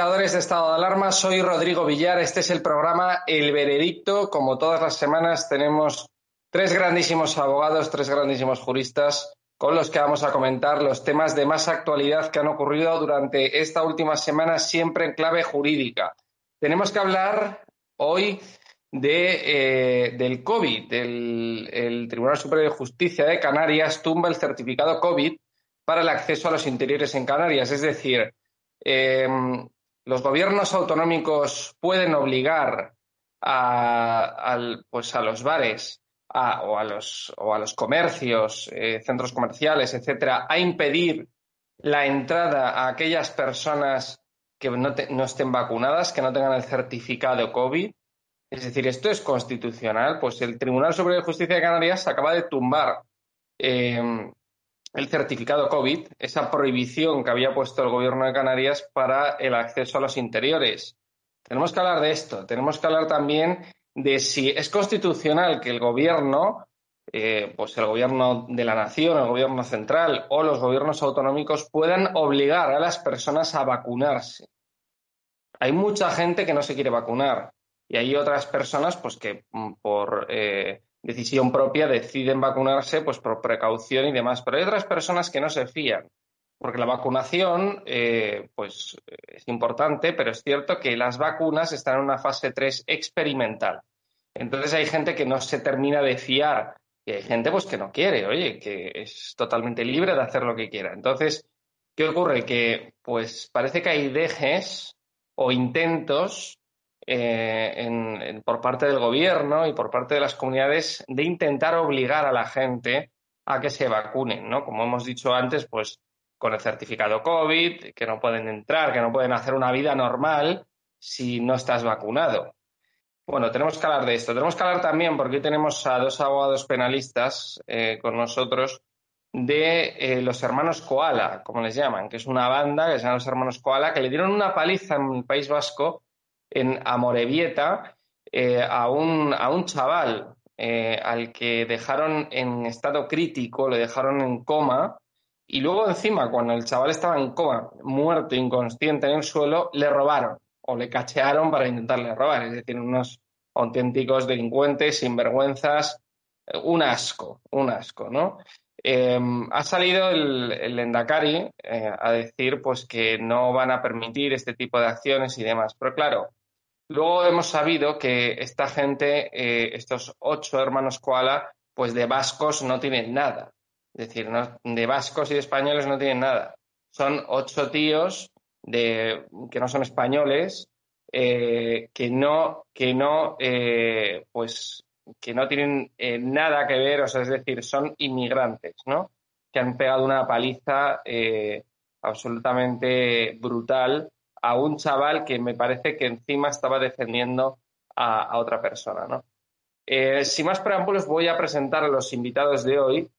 Espectadores de Estado de Alarma, soy Rodrigo Villar, este es el programa El Veredicto. Como todas las semanas tenemos tres grandísimos abogados, tres grandísimos juristas con los que vamos a comentar los temas de más actualidad que han ocurrido durante esta última semana, siempre en clave jurídica. Tenemos que hablar hoy eh, del COVID. el Tribunal Superior de Justicia de Canarias tumba el certificado COVID para el acceso a los interiores en Canarias, es decir, Em, los gobiernos autonómicos pueden obligar a, pues a los bares o, a los, o a los comercios, eh, centros comerciales, etcétera, a impedir la entrada a aquellas personas que no, estén vacunadas, que no tengan el certificado COVID. Es decir, esto es constitucional. Pues el Tribunal Superior de Justicia de Canarias acaba de tumbar em, el certificado COVID, esa prohibición que había puesto el gobierno de Canarias para el acceso a los interiores. Tenemos que hablar de esto. Tenemos que hablar también de si es constitucional que el gobierno, eh, pues el gobierno de la nación, el gobierno central o los gobiernos autonómicos puedan obligar a las personas a vacunarse. Hay mucha gente que no se quiere vacunar y hay otras personas pues que mm, por eh, decisión propia deciden vacunarse pues por precaución y demás. Pero hay otras personas que no se fían, porque la vacunación eh, pues es importante, pero es cierto que las vacunas están en una fase 3 experimental. Entonces hay gente que no se termina de fiar y hay gente pues que no quiere, oye, que es totalmente libre de hacer lo que quiera. Entonces, ¿qué ocurre? Que pues parece que hay dejes o intentos eh, por parte del gobierno y por parte de las comunidades de intentar obligar a la gente a que se vacunen, ¿no? Como hemos dicho antes, pues con el certificado COVID, que no pueden entrar, que no pueden hacer una vida normal si no estás vacunado. Bueno, tenemos que hablar de esto. Tenemos que hablar también, porque hoy tenemos a dos abogados penalistas eh, con nosotros, de eh, los hermanos Koala, como les llaman, que es una banda que se llama los hermanos Koala, que le dieron una paliza en el País Vasco en Amorebieta eh, a, un, a un chaval eh, al que dejaron en estado crítico, le dejaron en coma, y luego encima, cuando el chaval estaba en coma, muerto, inconsciente en el suelo, le robaron o le cachearon para intentarle robar. Es decir, unos auténticos delincuentes, sinvergüenzas, un asco, un asco, ¿no? Em, ha salido el, el Endacari eh, a decir pues que no van a permitir este tipo de acciones y demás. Pero claro, Luego hemos sabido que esta gente, eh, estos ocho hermanos koala, pues de vascos no tienen nada. Es decir, de vascos y de españoles no tienen nada. Son ocho tíos de, que no son españoles, eh, que no, que no, eh, pues, que no tienen nada que ver, o sea, es decir, son inmigrantes, ¿no? Que han pegado una paliza absolutamente brutal a un chaval que me parece que encima estaba defendiendo a, otra persona. ¿no? Eh, sin más preámbulos, voy a presentar a los invitados de hoy.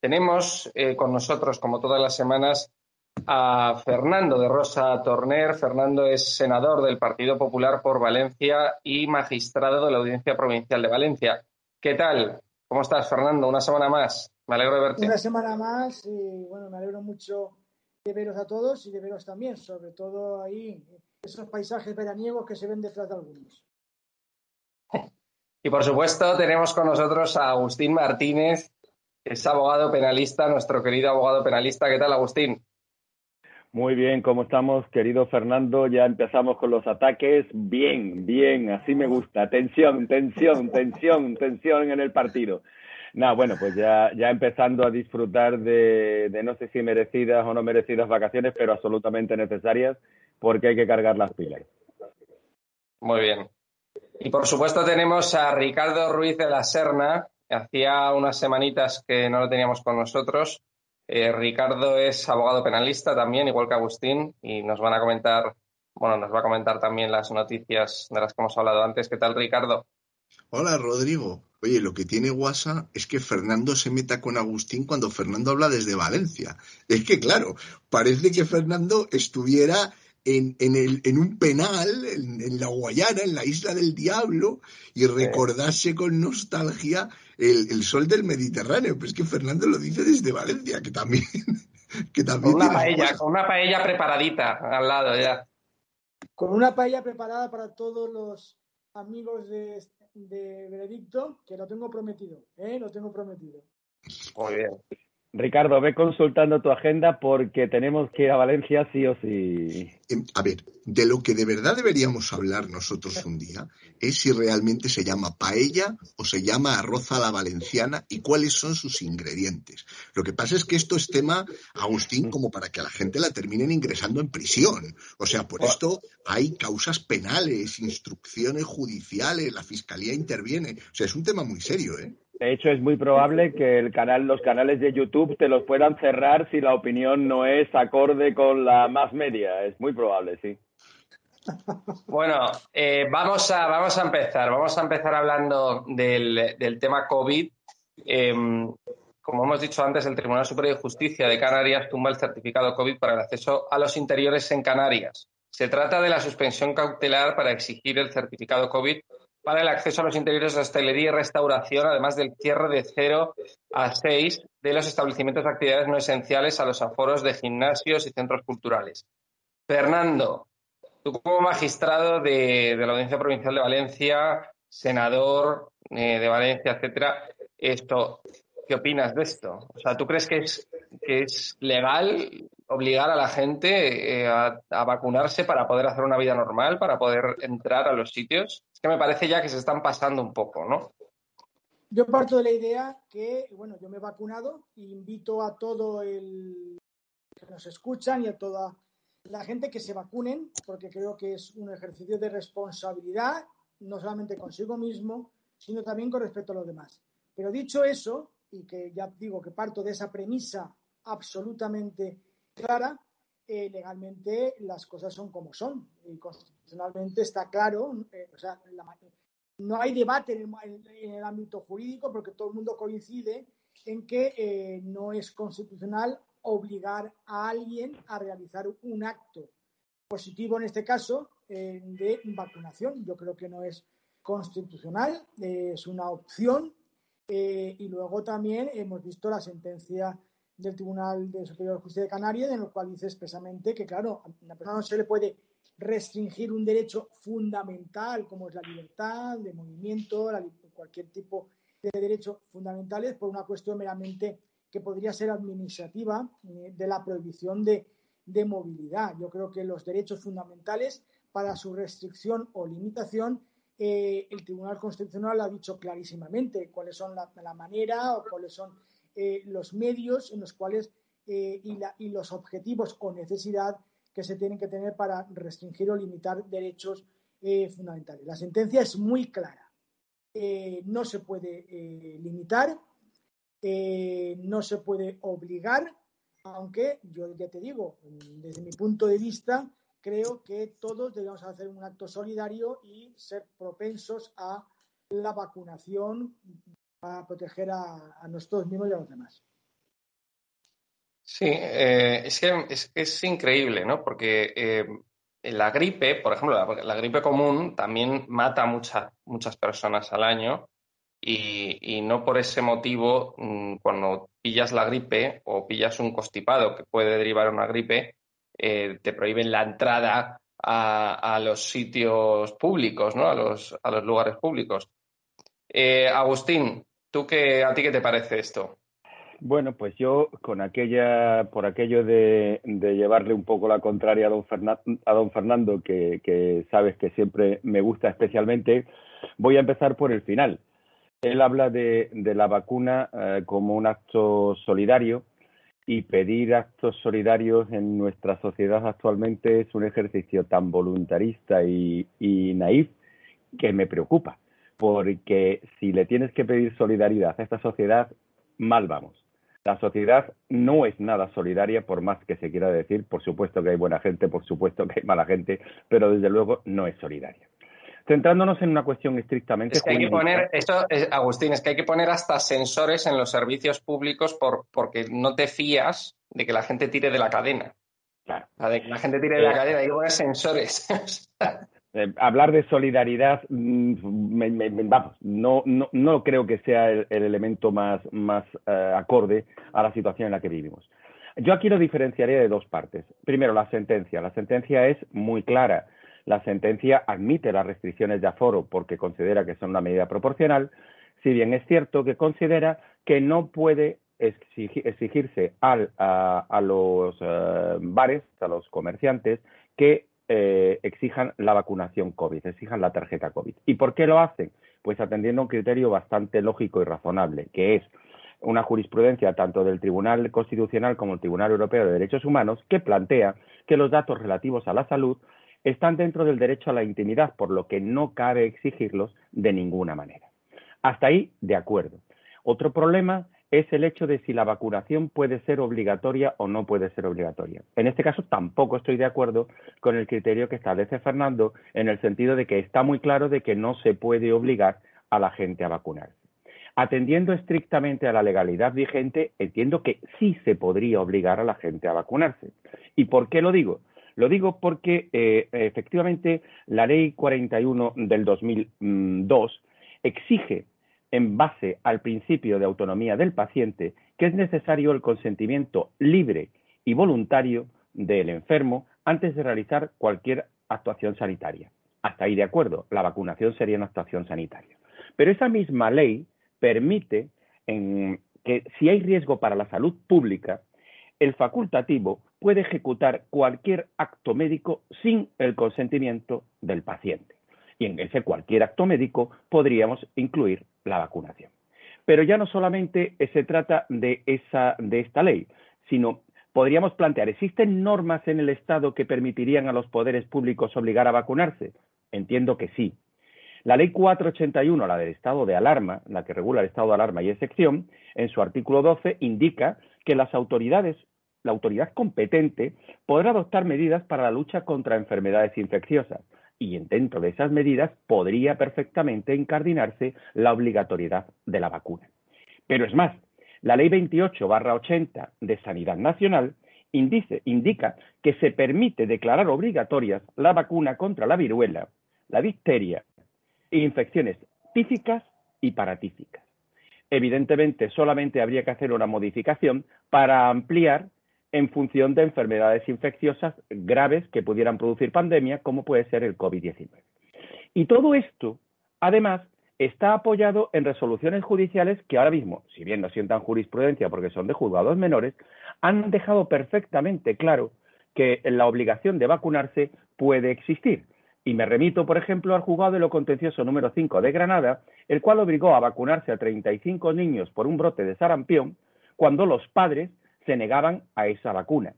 Tenemos eh, con nosotros, como todas las semanas, a Fernando de Rosa Torner. Fernando es senador del Partido Popular por Valencia y magistrado de la Audiencia Provincial de Valencia. ¿Qué tal? ¿Cómo estás, Fernando? Una semana más. Me alegro de verte. Una semana más y bueno, me alegro mucho de veros a todos y de veros también, sobre todo ahí, esos paisajes veraniegos que se ven detrás de algunos. Y por supuesto tenemos con nosotros a Agustín Martínez, es abogado penalista, nuestro querido abogado penalista. ¿Qué tal, Agustín? Muy bien, ¿cómo estamos, querido Fernando? Ya empezamos con los ataques. Bien, bien, así me gusta. Tensión, tensión, tensión, tensión en el partido. Nada, bueno, pues ya, ya empezando a disfrutar de, no sé si merecidas o no merecidas vacaciones, pero absolutamente necesarias porque hay que cargar las pilas. Muy bien. Y por supuesto tenemos a Ricardo Ruiz de la Serna. Hacía unas semanitas que no lo teníamos con nosotros. Eh, Ricardo es abogado penalista también, igual que Agustín, y nos van a comentar, bueno, nos va a comentar también las noticias de las que hemos hablado antes. ¿Qué tal, Ricardo? Hola, Rodrigo. Oye, lo que tiene WhatsApp es que Fernando se meta con Agustín cuando Fernando habla desde Valencia. Es que, claro, parece que Fernando estuviera en, un penal, en, la Guayana, en la isla del diablo, y recordase con nostalgia el, sol del Mediterráneo. Pero es que Fernando lo dice desde Valencia, que también, que también Con una paella, cosas. con una paella preparadita al lado ya. Con una paella preparada para todos los amigos de, de Benedicto, que lo tengo prometido, ¿eh? Lo tengo prometido. Muy bien. Ricardo, ve consultando tu agenda porque tenemos que ir a Valencia sí o sí. Em, A ver, de lo que de verdad deberíamos hablar nosotros un día es si realmente se llama paella o se llama arroz a la valenciana y cuáles son sus ingredientes. Lo que pasa es que esto es tema, Agustín, como para que a la gente la terminen ingresando en prisión. O sea, por esto hay causas penales, instrucciones judiciales, la fiscalía interviene. O sea, es un tema muy serio, ¿eh? De hecho, es muy probable que el canal, los canales de YouTube te los puedan cerrar si la opinión no es acorde con la más media. Es muy probable, sí. Bueno, eh, vamos, a, vamos a empezar. Vamos a empezar hablando del, del tema COVID. Eh, como hemos dicho antes, el Tribunal Superior de Justicia de Canarias tumba el certificado COVID para el acceso a los interiores en Canarias. Se trata de la suspensión cautelar para exigir el certificado COVID para el acceso a los interiores de hostelería y restauración, además del cierre de 0 a 6 de los establecimientos de actividades no esenciales a los aforos de gimnasios y centros culturales. Fernando, tú como magistrado de, la Audiencia Provincial de Valencia, senador eh, de Valencia, etcétera, esto, ¿qué opinas de esto? O sea, ¿tú crees que es, que es legal obligar a la gente eh, a vacunarse para poder hacer una vida normal, para poder entrar a los sitios? Que me parece ya que se están pasando un poco, ¿no? Yo parto de la idea que, bueno, yo me he vacunado e invito a todo el que nos escuchan y a toda la gente que se vacunen, porque creo que es un ejercicio de responsabilidad, no solamente consigo mismo, sino también con respecto a los demás. Pero dicho eso, y que ya digo que parto de esa premisa absolutamente clara, eh, legalmente las cosas son como son. Constitucionalmente está claro, eh, o sea, no hay debate en el, ámbito jurídico porque todo el mundo coincide en que eh, no es constitucional obligar a alguien a realizar un acto positivo, en este caso, eh, de vacunación. Yo creo que no es constitucional, es una opción. Y luego también hemos visto la sentencia del Tribunal de Superior Justicia de Canarias, en el cual dice expresamente que, claro, a una persona no se le puede restringir un derecho fundamental como es la libertad de movimiento, cualquier tipo de derechos fundamentales por una cuestión meramente que podría ser administrativa eh, de la prohibición de, de, movilidad. Yo creo que los derechos fundamentales para su restricción o limitación, eh, el Tribunal Constitucional ha dicho clarísimamente cuáles son la, manera o cuáles son eh, los medios en los cuales y, la, y los objetivos o necesidad que se tienen que tener para restringir o limitar derechos eh, fundamentales. La sentencia es muy clara. Eh, no se puede eh, limitar, no se puede obligar, aunque yo ya te digo, desde mi punto de vista, creo que todos debemos hacer un acto solidario y ser propensos a la vacunación para proteger a, a nosotros mismos y a los demás. Sí, eh, es, que, es, increíble, ¿no? Porque eh, la gripe, por ejemplo, la, gripe común también mata a mucha, muchas personas al año y, y, no por ese motivo, mm, cuando pillas la gripe o pillas un constipado que puede derivar una gripe, eh, te prohíben la entrada a, a, los sitios públicos, ¿no? A los, a los lugares públicos. Agustín, ¿tú qué, a ti qué te parece esto? Bueno, pues yo con aquella, por aquello de, llevarle un poco la contraria a don, Fernan, a don Fernando, que, sabes que siempre me gusta especialmente, voy a empezar por el final. Él habla de, la vacuna eh, como un acto solidario y pedir actos solidarios en nuestra sociedad actualmente es un ejercicio tan voluntarista y naif que me preocupa, porque si le tienes que pedir solidaridad a esta sociedad, mal vamos. La sociedad no es nada solidaria, por más que se quiera decir. Por supuesto que hay buena gente, por supuesto que hay mala gente, pero desde luego no es solidaria. Centrándonos en una cuestión estrictamente es que hay que poner, esto, es, Agustín, es que hay que poner hasta sensores en los servicios públicos por, porque no te fías de que la gente tire de la cadena. Claro. De que la gente tire de la cadena, hay que poner sensores. Eh, hablar de solidaridad, me, me, vamos, no, no, no, creo que sea el, el elemento más, más uh, acorde a la situación en la que vivimos. Yo aquí lo diferenciaría de dos partes. Primero, la sentencia. La sentencia es muy clara. La sentencia admite las restricciones de aforo porque considera que son una medida proporcional, si bien es cierto que considera que no puede exigirse a, los eh, bares, a los comerciantes, que eh, exijan la vacunación COVID, exijan la tarjeta COVID. ¿Y por qué lo hacen? Pues atendiendo a un criterio bastante lógico y razonable, que es una jurisprudencia tanto del Tribunal Constitucional como del Tribunal Europeo de Derechos Humanos que plantea que los datos relativos a la salud están dentro del derecho a la intimidad, por lo que no cabe exigirlos de ninguna manera. Hasta ahí, de acuerdo. Otro problema es el hecho de si la vacunación puede ser obligatoria o no puede ser obligatoria. En este caso tampoco estoy de acuerdo con el criterio que establece Fernando en el sentido de que está muy claro de que no se puede obligar a la gente a vacunarse. Atendiendo estrictamente a la legalidad vigente, entiendo que sí se podría obligar a la gente a vacunarse. ¿Y por qué lo digo? Lo digo porque eh, efectivamente la ley 41 del 2002 exige, en base al principio de autonomía del paciente, que es necesario el consentimiento libre y voluntario del enfermo antes de realizar cualquier actuación sanitaria. Hasta ahí de acuerdo, la vacunación sería una actuación sanitaria. Pero esa misma ley permite que si hay riesgo para la salud pública, el facultativo puede ejecutar cualquier acto médico sin el consentimiento del paciente. Y en ese cualquier acto médico podríamos incluir la vacunación. Pero ya no solamente se trata de, esa, de esta ley, sino podríamos plantear, ¿existen normas en el Estado que permitirían a los poderes públicos obligar a vacunarse? Entiendo que sí. La ley 481, la del estado de alarma, la que regula el estado de alarma y excepción, en su artículo 12 indica que las autoridades, la autoridad competente, podrá adoptar medidas para la lucha contra enfermedades infecciosas y dentro de esas medidas podría perfectamente incardinarse la obligatoriedad de la vacuna. Pero es más, la ley 28-80 de Sanidad Nacional indica que se permite declarar obligatorias la vacuna contra la viruela, la difteria, infecciones tíficas y paratíficas. Evidentemente, solamente habría que hacer una modificación para ampliar en función de enfermedades infecciosas graves que pudieran producir pandemia, como puede ser el COVID-19. Y todo esto, además, está apoyado en resoluciones judiciales que ahora mismo, si bien no sientan jurisprudencia porque son de juzgados menores, han dejado perfectamente claro que la obligación de vacunarse puede existir. Y me remito, por ejemplo, al juzgado de lo contencioso número 5 de Granada, el cual obligó a vacunarse a 35 niños por un brote de sarampión cuando los padres se negaban a esa vacuna.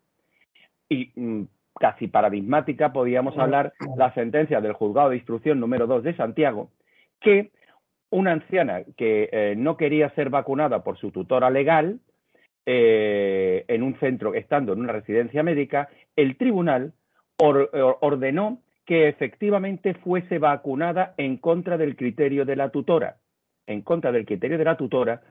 Y mm, casi paradigmática podíamos hablar la sentencia del juzgado de instrucción número 2 de Santiago, que una anciana que eh, no quería ser vacunada por su tutora legal, eh, en un centro, estando en una residencia médica, el tribunal ordenó que efectivamente fuese vacunada en contra del criterio de la tutora, en contra del criterio de la tutora,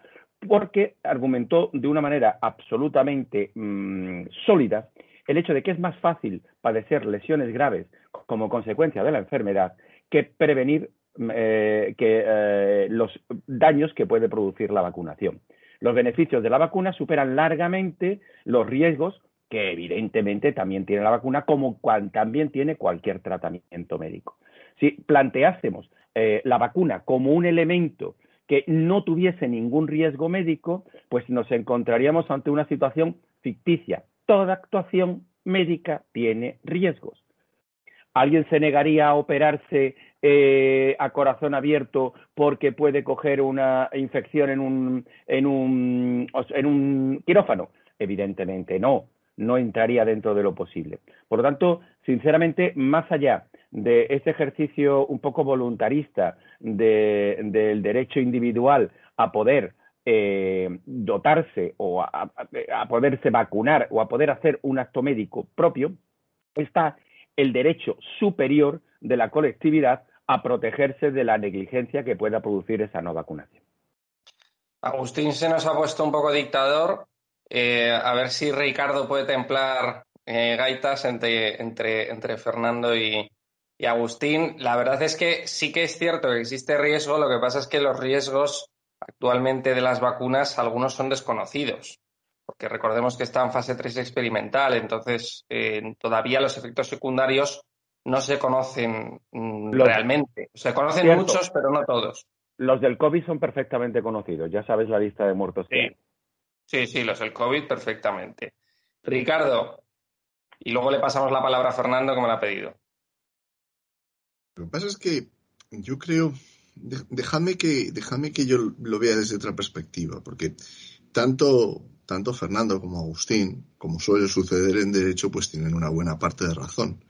porque argumentó de una manera absolutamente mm, sólida el hecho de que es más fácil padecer lesiones graves como consecuencia de la enfermedad que prevenir mm, eh, que, eh, los daños que puede producir la vacunación. Los beneficios de la vacuna superan largamente los riesgos que evidentemente también tiene la vacuna, como también tiene cualquier tratamiento médico. Si planteásemos eh, la vacuna como un elemento que no tuviese ningún riesgo médico, pues nos encontraríamos ante una situación ficticia. Toda actuación médica tiene riesgos. ¿Alguien se negaría a operarse eh, a corazón abierto porque puede coger una infección en un, quirófano? Evidentemente no no entraría dentro de lo posible. Por lo tanto, sinceramente, más allá de ese ejercicio un poco voluntarista del derecho individual a poder eh, dotarse o a, poderse vacunar o a poder hacer un acto médico propio, está el derecho superior de la colectividad a protegerse de la negligencia que pueda producir esa no vacunación. Agustín se nos ha puesto un poco dictador eh, a ver si Ricardo puede templar eh, gaitas entre, entre, entre Fernando y, y, Agustín. La verdad es que sí que es cierto que existe riesgo, lo que pasa es que los riesgos actualmente de las vacunas, algunos son desconocidos. porque recordemos que está en fase 3 experimental, entonces eh, todavía los efectos secundarios no se conocen mm, realmente. Se conocen muchos, pero no todos. Los del COVID son perfectamente conocidos, ya sabes la lista de muertos. Sí, sí, sí, los del COVID perfectamente. Ricardo, y luego le pasamos la palabra a Fernando como la ha pedido. Lo que pasa es que yo creo, déjame que, que yo lo vea desde otra perspectiva, porque tanto, tanto Fernando como Agustín, como suele suceder en derecho, pues tienen una buena parte de razón.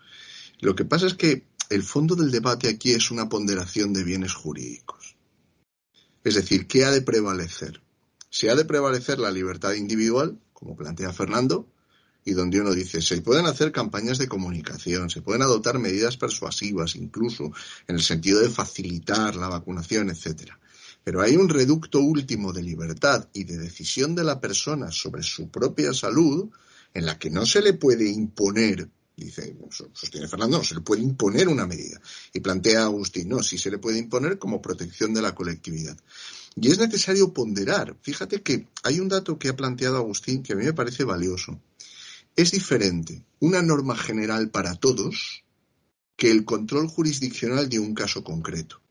Lo que pasa es que el fondo del debate aquí es una ponderación de bienes jurídicos. Es decir, ¿qué ha de prevalecer? Si ha de prevalecer la libertad individual, como plantea Fernando, y donde uno dice, se pueden hacer campañas de comunicación, se pueden adoptar medidas persuasivas, incluso en el sentido de facilitar la vacunación, etcétera. Pero hay un reducto último de libertad y de decisión de la persona sobre su propia salud en la que no se le puede imponer Dice, sostiene Fernando, no se le puede imponer una medida. Y plantea Agustín, no, sí se le puede imponer como protección de la colectividad. Y es necesario ponderar. Fíjate que hay un dato que ha planteado Agustín que a mí me parece valioso. Es diferente una norma general para todos que el control jurisdiccional de un caso concreto.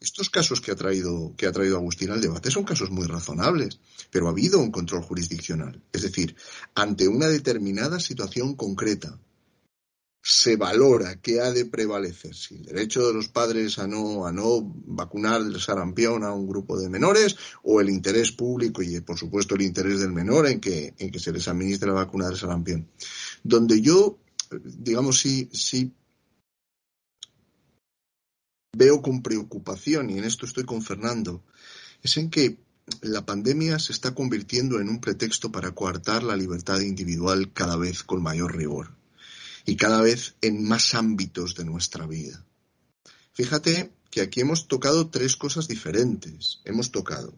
Estos casos que ha traído, que ha traído Agustín al debate son casos muy razonables, pero ha habido un control jurisdiccional. Es decir, ante una determinada situación concreta, se valora que ha de prevalecer, si el derecho de los padres a no, a no vacunar el sarampión a un grupo de menores o el interés público y por supuesto el interés del menor en que, en que se les administre la vacuna del sarampión. Donde yo, digamos, sí, sí veo con preocupación, y en esto estoy con Fernando, es en que la pandemia se está convirtiendo en un pretexto para coartar la libertad individual cada vez con mayor rigor y cada vez en más ámbitos de nuestra vida. Fíjate que aquí hemos tocado tres cosas diferentes. Hemos tocado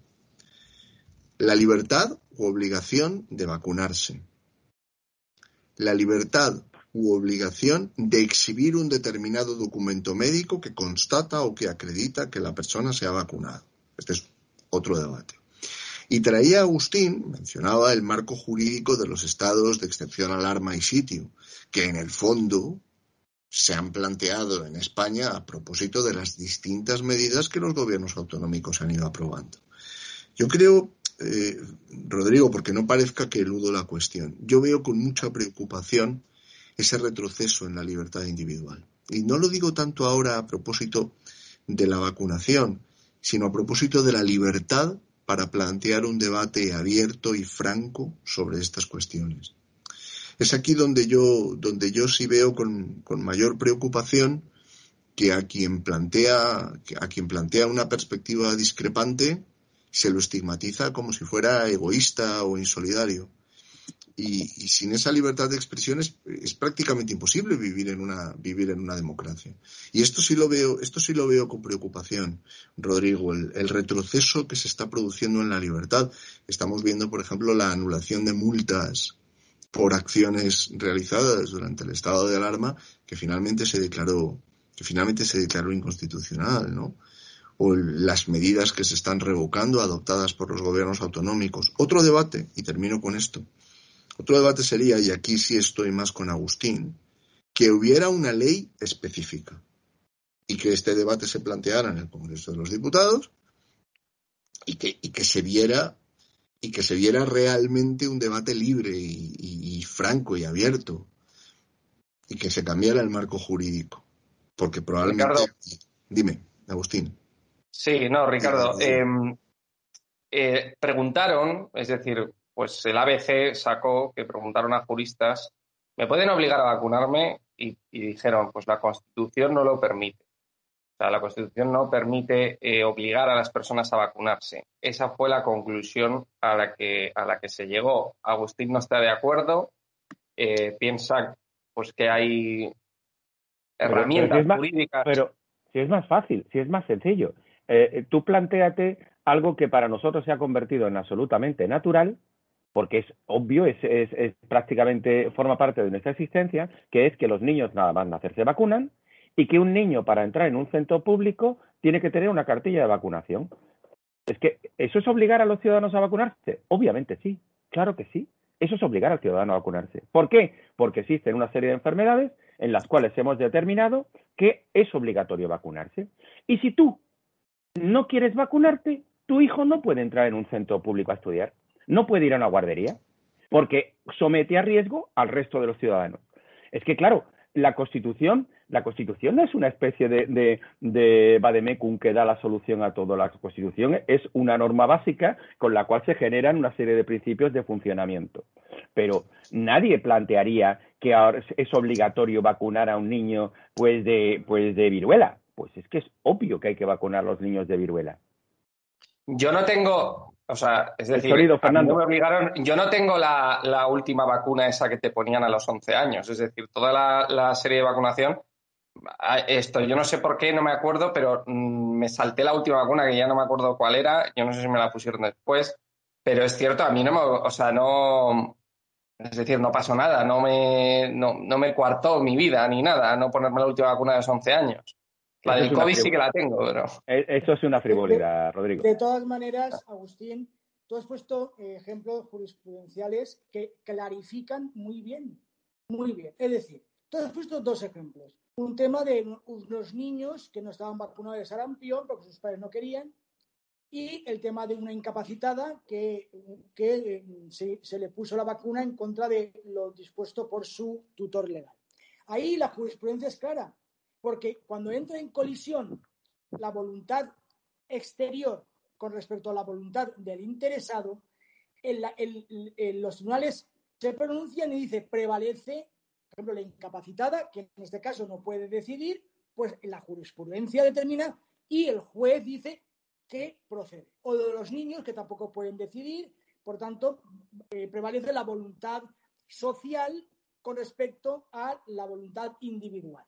la libertad u obligación de vacunarse, la libertad u obligación de exhibir un determinado documento médico que constata o que acredita que la persona se ha vacunado. Este es otro debate. Y traía Agustín, mencionaba el marco jurídico de los estados de excepción, alarma y sitio, que en el fondo se han planteado en España a propósito de las distintas medidas que los gobiernos autonómicos han ido aprobando. Yo creo, eh, Rodrigo, porque no parezca que eludo la cuestión, yo veo con mucha preocupación ese retroceso en la libertad individual. Y no lo digo tanto ahora a propósito de la vacunación, sino a propósito de la libertad para plantear un debate abierto y franco sobre estas cuestiones. Es aquí donde yo, donde yo sí veo con, mayor preocupación que a quien plantea, a quien plantea una perspectiva discrepante se lo estigmatiza como si fuera egoísta o insolidario. Y, sin esa libertad de expresión es, prácticamente imposible vivir en una vivir en una democracia. Y esto sí lo veo esto sí lo veo con preocupación Rodrigo el, el, retroceso que se está produciendo en la libertad. Estamos viendo por ejemplo la anulación de multas por acciones realizadas durante el estado de alarma que finalmente se declaró que finalmente se declaró inconstitucional no o las medidas que se están revocando adoptadas por los gobiernos autonómicos. Otro debate y termino con esto otro debate sería, y aquí sí estoy más con Agustín, que hubiera una ley específica y que este debate se planteara en el Congreso de los Diputados y que, y que se viera y que se viera realmente un debate libre y, franco y abierto y que se cambiara el marco jurídico. Porque probablemente dime Agustín. Sí no Ricardo em, eh, preguntaron es decir pues el ABC sacó que preguntaron a juristas, ¿me pueden obligar a vacunarme? Y, dijeron, pues la Constitución no lo permite. O sea, la Constitución no permite eh, obligar a las personas a vacunarse. Esa fue la conclusión a la que, a la que se llegó. Agustín no está de acuerdo, eh, piensa pues que hay herramientas jurídicas. Pero si es más fácil, si es más sencillo. Eh, tú planteate algo que para nosotros se ha convertido en absolutamente natural, porque es obvio, es, es, prácticamente forma parte de nuestra existencia, que es que los niños nada más nacer se vacunan y que un niño para entrar en un centro público tiene que tener una cartilla de vacunación. Es que eso es obligar a los ciudadanos a vacunarse. Obviamente sí, Claro que sí. Eso es obligar al ciudadano a vacunarse. ¿Por qué? Porque existen una serie de enfermedades en las cuales hemos determinado que es obligatorio vacunarse. Y si tú no quieres vacunarte, tu hijo no puede entrar en un centro público a estudiar, no puede ir a una guardería, porque somete a riesgo al resto de los ciudadanos. Es que, claro, la Constitución, la Constitución no es una especie de, de, de vademecum que da la solución a todo. La Constitución es una norma básica con la cual se generan una serie de principios de funcionamiento. Pero nadie plantearía que ahora es obligatorio vacunar a un niño pues de, pues de viruela. Pues es que es obvio que hay que vacunar a los niños de viruela. Yo no tengo, o sea, es decir, Fernando. me obligaron, yo no tengo la, la, última vacuna esa que te ponían a los 11 años, es decir, toda la, la, serie de vacunación, esto, yo no sé por qué, no me acuerdo, pero mmm, me salté la última vacuna que ya no me acuerdo cuál era, yo no sé si me la pusieron después, pero es cierto, a mí no me, o sea, no, es decir, no pasó nada, no me, no, no me coartó mi vida ni nada, no ponerme la última vacuna de los 11 años. La del COVID sí que la tengo, pero. Eh, eso es una frivolidad, Rodrigo. De todas maneras, Agustín, tú has puesto ejemplos jurisprudenciales que clarifican muy bien. Muy bien. Es decir, tú has puesto dos ejemplos. Un tema de unos niños que no estaban vacunados de sarampión porque sus padres no querían. Y el tema de una incapacitada que, que eh, se, se le puso la vacuna en contra de lo dispuesto por su tutor legal. Ahí la jurisprudencia es clara porque cuando entra en colisión la voluntad exterior con respecto a la voluntad del interesado, el, los tribunales se pronuncian y dice prevalece, por ejemplo, la incapacitada, que en este caso no puede decidir, pues la jurisprudencia determina y el juez dice que procede. O de los niños que tampoco pueden decidir, por tanto, eh, prevalece la voluntad social con respecto a la voluntad individual.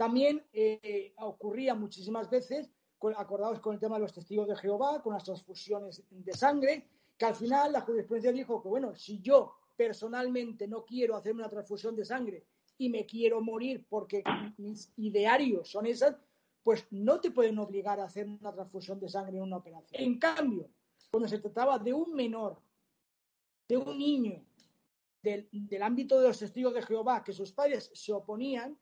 También eh, ocurría muchísimas veces, con, acordados con el tema de los testigos de Jehová, con las transfusiones de sangre, que al final la jurisprudencia dijo que, bueno, si yo personalmente no quiero hacerme una transfusión de sangre y me quiero morir porque mis idearios son esas, pues no te pueden obligar a hacer una transfusión de sangre en una operación. En cambio, cuando se trataba de un menor, de un niño, del, del ámbito de los testigos de Jehová, que sus padres se oponían,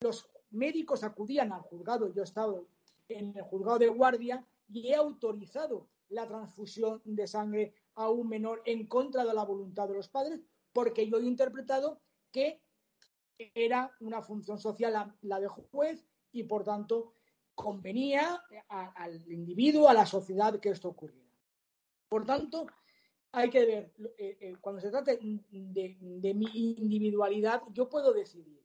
los médicos acudían al juzgado, yo he estado en el juzgado de guardia y he autorizado la transfusión de sangre a un menor en contra de la voluntad de los padres, porque yo he interpretado que era una función social la, de juez y por tanto convenía al individuo, a la sociedad que esto ocurriera. Por tanto, hay que ver, eh, eh, cuando se trate de mi individualidad, yo puedo decidir,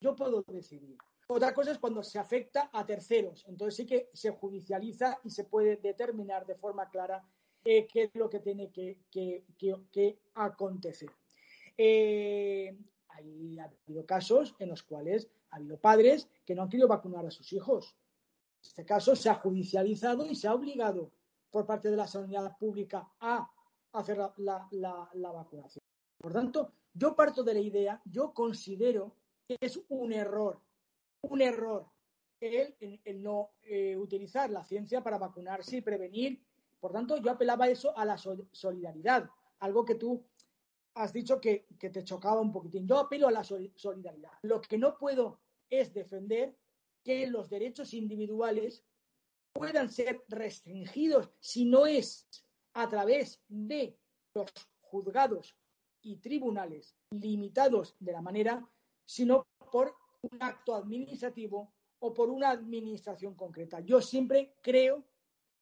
yo puedo decidir. Otra cosa es cuando se afecta a terceros. Entonces sí que se judicializa y se puede determinar de forma clara eh, qué es lo que tiene que, acontecer. Eh, hay, ha habido casos en los cuales ha habido padres que no han querido vacunar a sus hijos. En este caso se ha judicializado y se ha obligado por parte de la sanidad pública a hacer la vacunación. Por tanto, yo parto de la idea, yo considero que es un error un error el, el, el no eh, utilizar la ciencia para vacunarse y prevenir. Por tanto, yo apelaba eso a la solidaridad, algo que tú has dicho que, que te chocaba un poquitín. Yo apelo a la solidaridad. Lo que no puedo es defender que los derechos individuales puedan ser restringidos si no es a través de los juzgados y tribunales limitados de la manera, sino por un acto administrativo o por una administración concreta. Yo siempre creo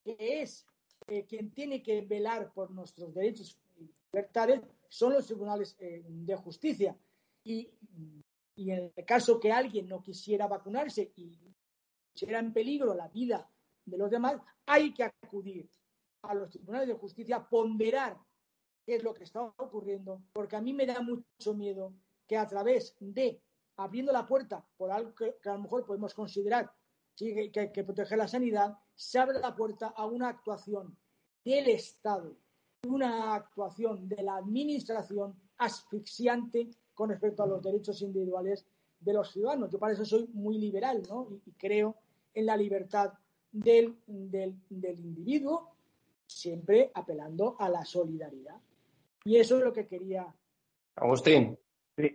que es eh, quien tiene que velar por nuestros derechos y libertades son los tribunales eh, de justicia. Y, y, en el caso que alguien no quisiera vacunarse y pusiera en peligro la vida de los demás, hay que acudir a los tribunales de justicia, ponderar qué es lo que está ocurriendo, porque a mí me da mucho miedo que a través de abriendo la puerta por algo que, que a lo mejor podemos considerar ¿sí? que, que, protege la sanidad, se abre la puerta a una actuación del Estado, una actuación de la Administración asfixiante con respecto a los derechos individuales de los ciudadanos. Yo para eso soy muy liberal ¿no? y, y creo en la libertad del, del, del individuo, siempre apelando a la solidaridad. Y eso es lo que quería. Agustín.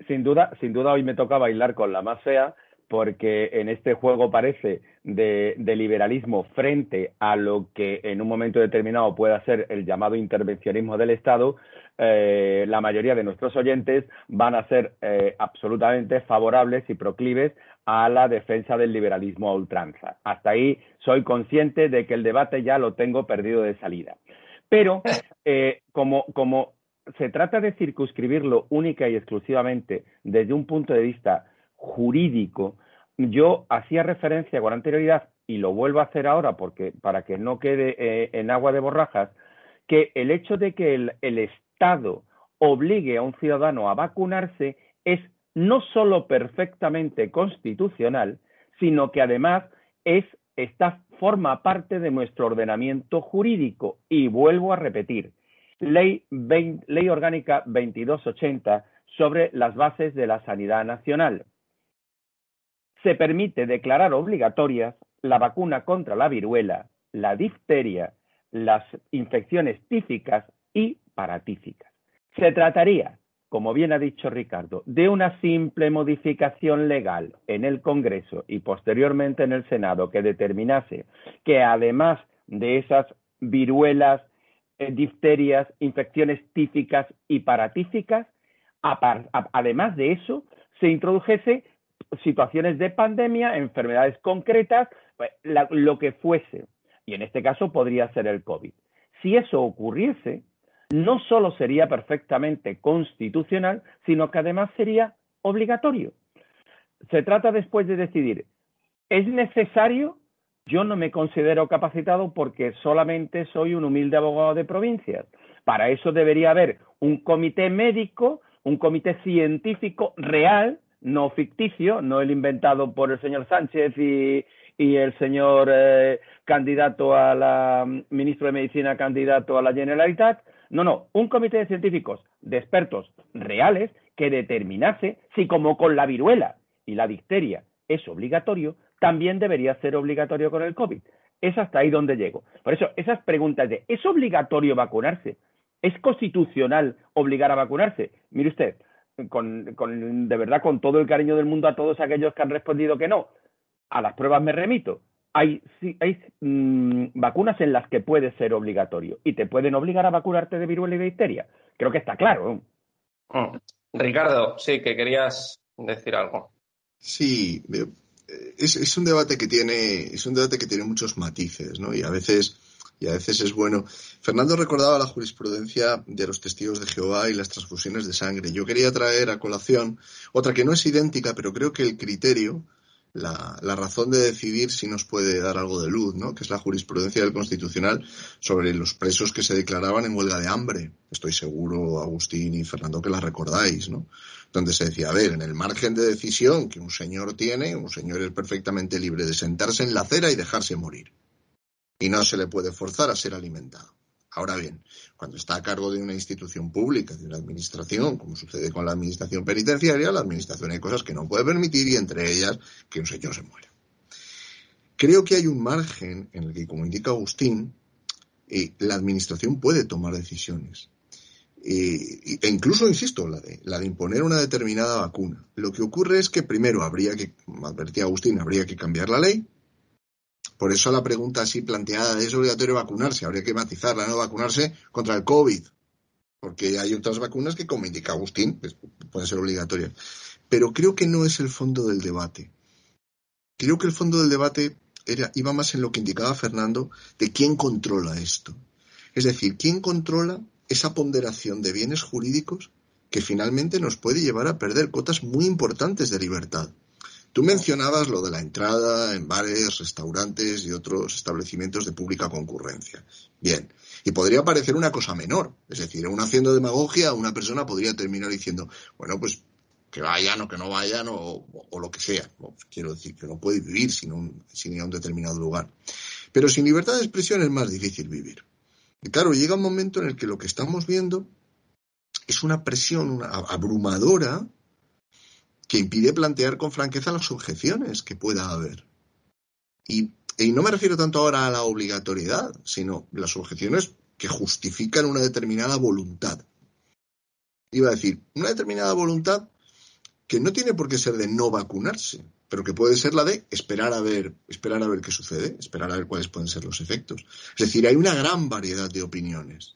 Sin duda, sin duda hoy me toca bailar con la más fea porque en este juego parece de, liberalismo frente a lo que en un momento determinado pueda ser el llamado intervencionismo del Estado, eh, la mayoría de nuestros oyentes van a ser eh, absolutamente favorables y proclives a la defensa del liberalismo a ultranza. Hasta ahí soy consciente de que el debate ya lo tengo perdido de salida. Pero eh, como, como se trata de circunscribirlo única y exclusivamente desde un punto de vista jurídico, yo hacía referencia con anterioridad y lo vuelvo a hacer ahora porque para que no quede eh, en agua de borrajas, que el hecho de que el, el Estado obligue a un ciudadano a vacunarse es no solo perfectamente constitucional, sino que además es esta forma parte de nuestro ordenamiento jurídico. Y vuelvo a repetir, Ley, Orgánica 2280 sobre las bases de la sanidad nacional. Se permite declarar obligatorias la vacuna contra la viruela, la difteria, las infecciones tíficas y paratíficas. Se trataría, como bien ha dicho Ricardo, de una simple modificación legal en el Congreso y posteriormente en el Senado que determinase que además de esas viruelas, difterias, infecciones tíficas y paratíficas, además de eso, se introdujese situaciones de pandemia, enfermedades concretas, pues, lo que fuese. Y en este caso podría ser el COVID. Si eso ocurriese, no solo sería perfectamente constitucional, sino que además sería obligatorio. Se trata después de decidir, ¿es necesario yo no me considero capacitado porque solamente soy un humilde abogado de provincias. Para eso debería haber un comité médico, un comité científico real, no ficticio, no el inventado por el señor Sánchez y, el señor eh, candidato a la ministro de Medicina, candidato a la Generalitat. No, no, un comité de científicos, de expertos reales, que determinase si como con la viruela y la difteria es obligatorio, también debería ser obligatorio con el COVID. Es hasta ahí donde llego. Por eso, esas preguntas de ¿es obligatorio vacunarse? ¿Es constitucional obligar a vacunarse? Mire usted, con, de verdad, con todo el cariño del mundo a todos aquellos que han respondido que no, a las pruebas me remito. Hay, hay mm, vacunas en las que puede ser obligatorio y te pueden obligar a vacunarte de viruela y de histeria. Creo que está claro. Mm. Ricardo, sí, que querías decir algo. Sí, es, un debate que tiene, es un debate que tiene muchos matices, ¿no? Y a veces, y a veces es bueno. Fernando recordaba la jurisprudencia de los testigos de Jehová y las transfusiones de sangre. Yo quería traer a colación otra que no es idéntica, pero creo que el criterio, la, la, razón de decidir si nos puede dar algo de luz, ¿no? que es la jurisprudencia del Constitucional sobre los presos que se declaraban en huelga de hambre. Estoy seguro, Agustín y Fernando, que la recordáis, ¿no? donde se decía, a ver, en el margen de decisión que un señor tiene, un señor es perfectamente libre de sentarse en la acera y dejarse morir. Y no se le puede forzar a ser alimentado. Ahora bien, cuando está a cargo de una institución pública, de una administración, como sucede con la administración penitenciaria, la administración hay cosas que no puede permitir y entre ellas que un señor se muera. Creo que hay un margen en el que, como indica Agustín, eh, la administración puede tomar decisiones e incluso, insisto, la de, la de imponer una determinada vacuna. Lo que ocurre es que primero habría que, advertía Agustín, habría que cambiar la ley. Por eso la pregunta así planteada es obligatorio vacunarse, habría que matizarla, no vacunarse contra el COVID, porque hay otras vacunas que, como indica Agustín, pues, pueden ser obligatorias. Pero creo que no es el fondo del debate. Creo que el fondo del debate era, iba más en lo que indicaba Fernando de quién controla esto. Es decir, quién controla esa ponderación de bienes jurídicos que finalmente nos puede llevar a perder cotas muy importantes de libertad. Tú mencionabas lo de la entrada en bares, restaurantes y otros establecimientos de pública concurrencia. Bien, y podría parecer una cosa menor. Es decir, un haciendo demagogia, una persona podría terminar diciendo, bueno, pues que vayan o que no vayan o, lo que sea. Quiero decir, que no puede vivir sin, sin ir a un determinado lugar. Pero sin libertad de expresión es más difícil vivir. Y claro, llega un momento en el que lo que estamos viendo es una presión abrumadora que impide plantear con franqueza las objeciones que pueda haber. Y, no me refiero tanto ahora a la obligatoriedad, sino las objeciones que justifican una determinada voluntad. iba a decir, una determinada voluntad que no tiene por qué ser de no vacunarse, pero que puede ser la de esperar a ver, esperar a ver qué sucede, esperar a ver cuáles pueden ser los efectos. Es decir, hay una gran variedad de opiniones.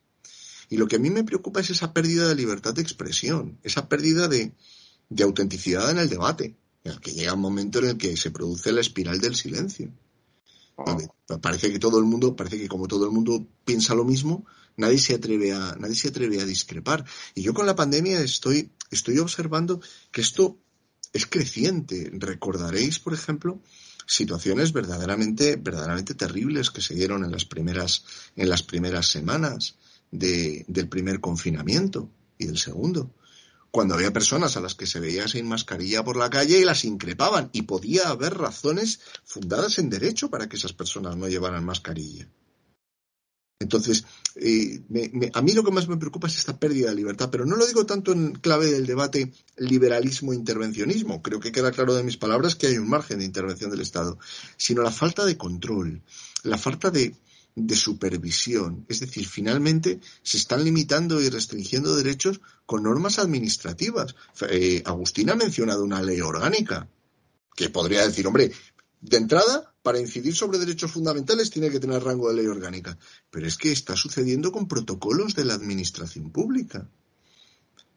Y lo que a mí me preocupa es esa pérdida de libertad de expresión, esa pérdida de, de autenticidad en el debate, que llega un momento en el que se produce la espiral del silencio. Ah. parece que todo el mundo, parece que como todo el mundo piensa lo mismo, nadie se atreve a, nadie se atreve a discrepar. Y yo con la pandemia estoy, estoy observando que esto es creciente. Recordaréis, por ejemplo, situaciones verdaderamente, verdaderamente terribles que se dieron en las primeras, en las primeras semanas del primer confinamiento y del segundo. Cuando había personas a las que se veía sin mascarilla por la calle y las increpaban, y podía haber razones fundadas en derecho para que esas personas no llevaran mascarilla. Entonces, eh, a mí lo que más me preocupa es esta pérdida de libertad, pero no lo digo tanto en clave del debate liberalismo-intervencionismo, creo que queda claro de mis palabras que hay un margen de intervención del Estado, sino la falta de control, la falta de, supervisión. Es decir, finalmente se están limitando y restringiendo derechos con normas administrativas. Eh, Agustín ha mencionado una ley orgánica, que podría decir, hombre, de entrada, para incidir sobre derechos fundamentales tiene que tener rango de ley orgánica. Pero es que está sucediendo con protocolos de la administración pública.